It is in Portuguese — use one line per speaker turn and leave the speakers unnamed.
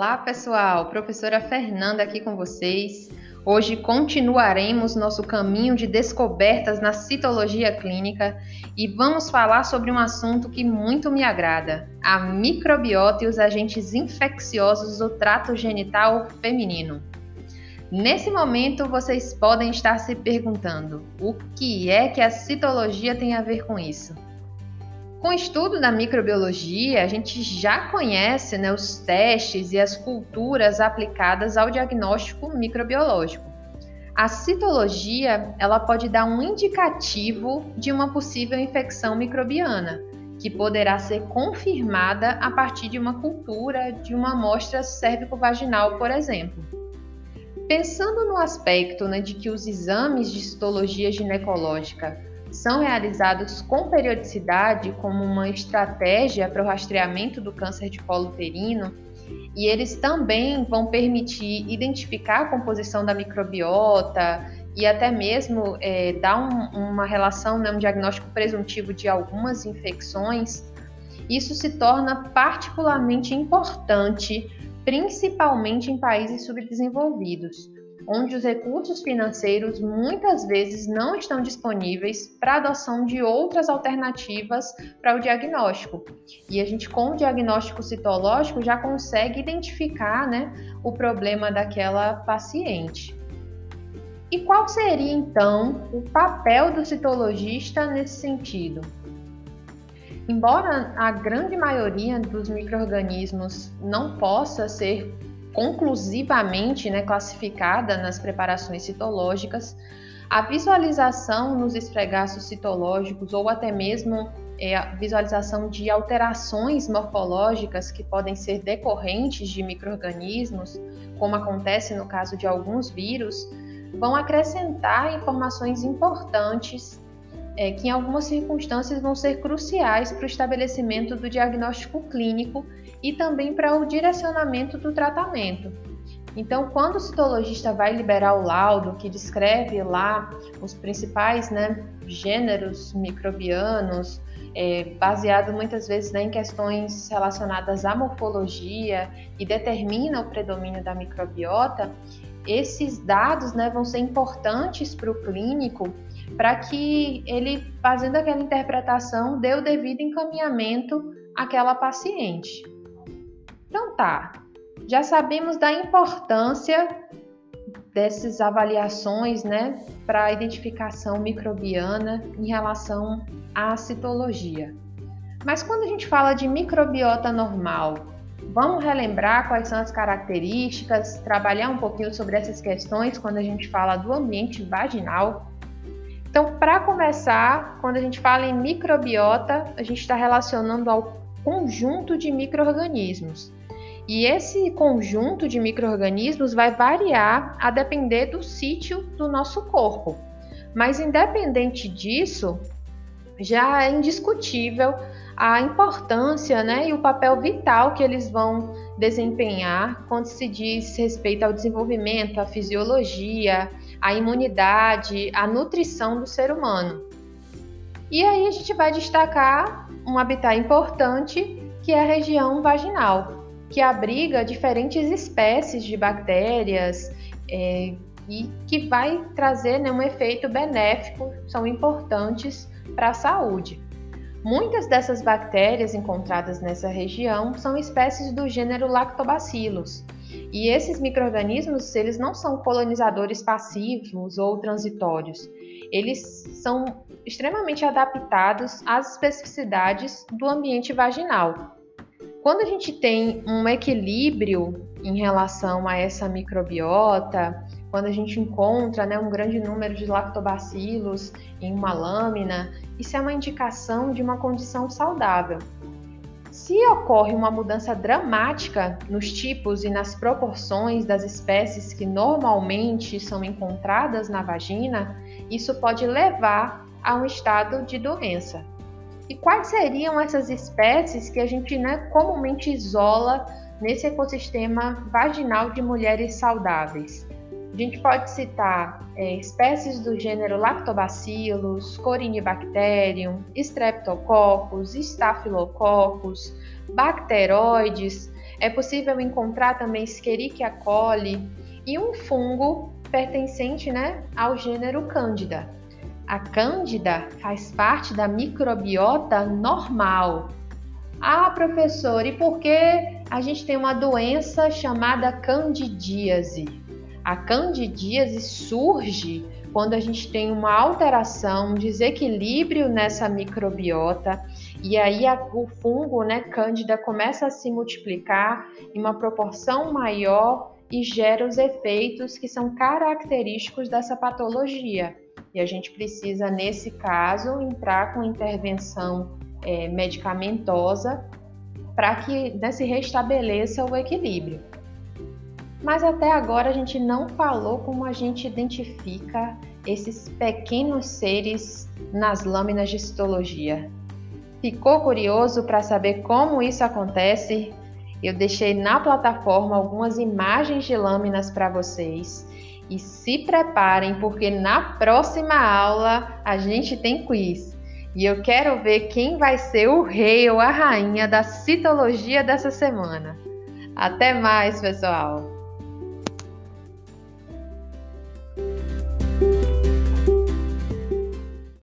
Olá, pessoal! Professora Fernanda aqui com vocês. Hoje continuaremos nosso caminho de descobertas na citologia clínica e vamos falar sobre um assunto que muito me agrada: a microbiota e os agentes infecciosos do trato genital feminino. Nesse momento, vocês podem estar se perguntando: o que é que a citologia tem a ver com isso? Com o estudo da microbiologia, a gente já conhece né, os testes e as culturas aplicadas ao diagnóstico microbiológico. A citologia ela pode dar um indicativo de uma possível infecção microbiana, que poderá ser confirmada a partir de uma cultura de uma amostra cérvico-vaginal, por exemplo. Pensando no aspecto né, de que os exames de citologia ginecológica são realizados com periodicidade como uma estratégia para o rastreamento do câncer de colo uterino e eles também vão permitir identificar a composição da microbiota e até mesmo é, dar um, uma relação, né, um diagnóstico presuntivo de algumas infecções, isso se torna particularmente importante, principalmente em países subdesenvolvidos onde os recursos financeiros muitas vezes não estão disponíveis para adoção de outras alternativas para o diagnóstico. E a gente, com o diagnóstico citológico, já consegue identificar né, o problema daquela paciente. E qual seria então o papel do citologista nesse sentido? Embora a grande maioria dos micro-organismos não possa ser conclusivamente né, classificada nas preparações citológicas, a visualização nos esfregaços citológicos ou até mesmo é, a visualização de alterações morfológicas que podem ser decorrentes de microorganismos, como acontece no caso de alguns vírus, vão acrescentar informações importantes é, que em algumas circunstâncias vão ser cruciais para o estabelecimento do diagnóstico clínico e também para o direcionamento do tratamento. Então, quando o citologista vai liberar o laudo que descreve lá os principais né, gêneros microbianos, é, baseado muitas vezes né, em questões relacionadas à morfologia e determina o predomínio da microbiota, esses dados né, vão ser importantes para o clínico para que ele, fazendo aquela interpretação, dê o devido encaminhamento àquela paciente. Então tá, já sabemos da importância dessas avaliações, né, para a identificação microbiana em relação à citologia. Mas quando a gente fala de microbiota normal, vamos relembrar quais são as características, trabalhar um pouquinho sobre essas questões quando a gente fala do ambiente vaginal. Então, para começar, quando a gente fala em microbiota, a gente está relacionando ao conjunto de micro-organismos. E esse conjunto de micro-organismos vai variar a depender do sítio do nosso corpo. Mas, independente disso, já é indiscutível a importância né, e o papel vital que eles vão desempenhar quando se diz respeito ao desenvolvimento, à fisiologia, à imunidade, à nutrição do ser humano. E aí a gente vai destacar um habitat importante que é a região vaginal que abriga diferentes espécies de bactérias é, e que vai trazer né, um efeito benéfico, são importantes para a saúde. Muitas dessas bactérias encontradas nessa região são espécies do gênero Lactobacillus. E esses microrganismos, eles não são colonizadores passivos ou transitórios. Eles são extremamente adaptados às especificidades do ambiente vaginal. Quando a gente tem um equilíbrio em relação a essa microbiota, quando a gente encontra né, um grande número de lactobacilos em uma lâmina, isso é uma indicação de uma condição saudável. Se ocorre uma mudança dramática nos tipos e nas proporções das espécies que normalmente são encontradas na vagina, isso pode levar a um estado de doença. E quais seriam essas espécies que a gente né, comumente isola nesse ecossistema vaginal de mulheres saudáveis? A gente pode citar é, espécies do gênero Lactobacillus, Corynebacterium, Streptococcus, Staphylococcus, bacteroides, É possível encontrar também Escherichia coli e um fungo pertencente né, ao gênero Cândida. A Cândida faz parte da microbiota normal. Ah, professor, e por que a gente tem uma doença chamada candidíase? A candidíase surge quando a gente tem uma alteração, um desequilíbrio nessa microbiota, e aí a, o fungo, né, cândida, começa a se multiplicar em uma proporção maior e gera os efeitos que são característicos dessa patologia. E a gente precisa, nesse caso, entrar com intervenção é, medicamentosa para que né, se restabeleça o equilíbrio. Mas até agora a gente não falou como a gente identifica esses pequenos seres nas lâminas de citologia. Ficou curioso para saber como isso acontece? Eu deixei na plataforma algumas imagens de lâminas para vocês. E se preparem, porque na próxima aula a gente tem quiz. E eu quero ver quem vai ser o rei ou a rainha da citologia dessa semana. Até mais, pessoal!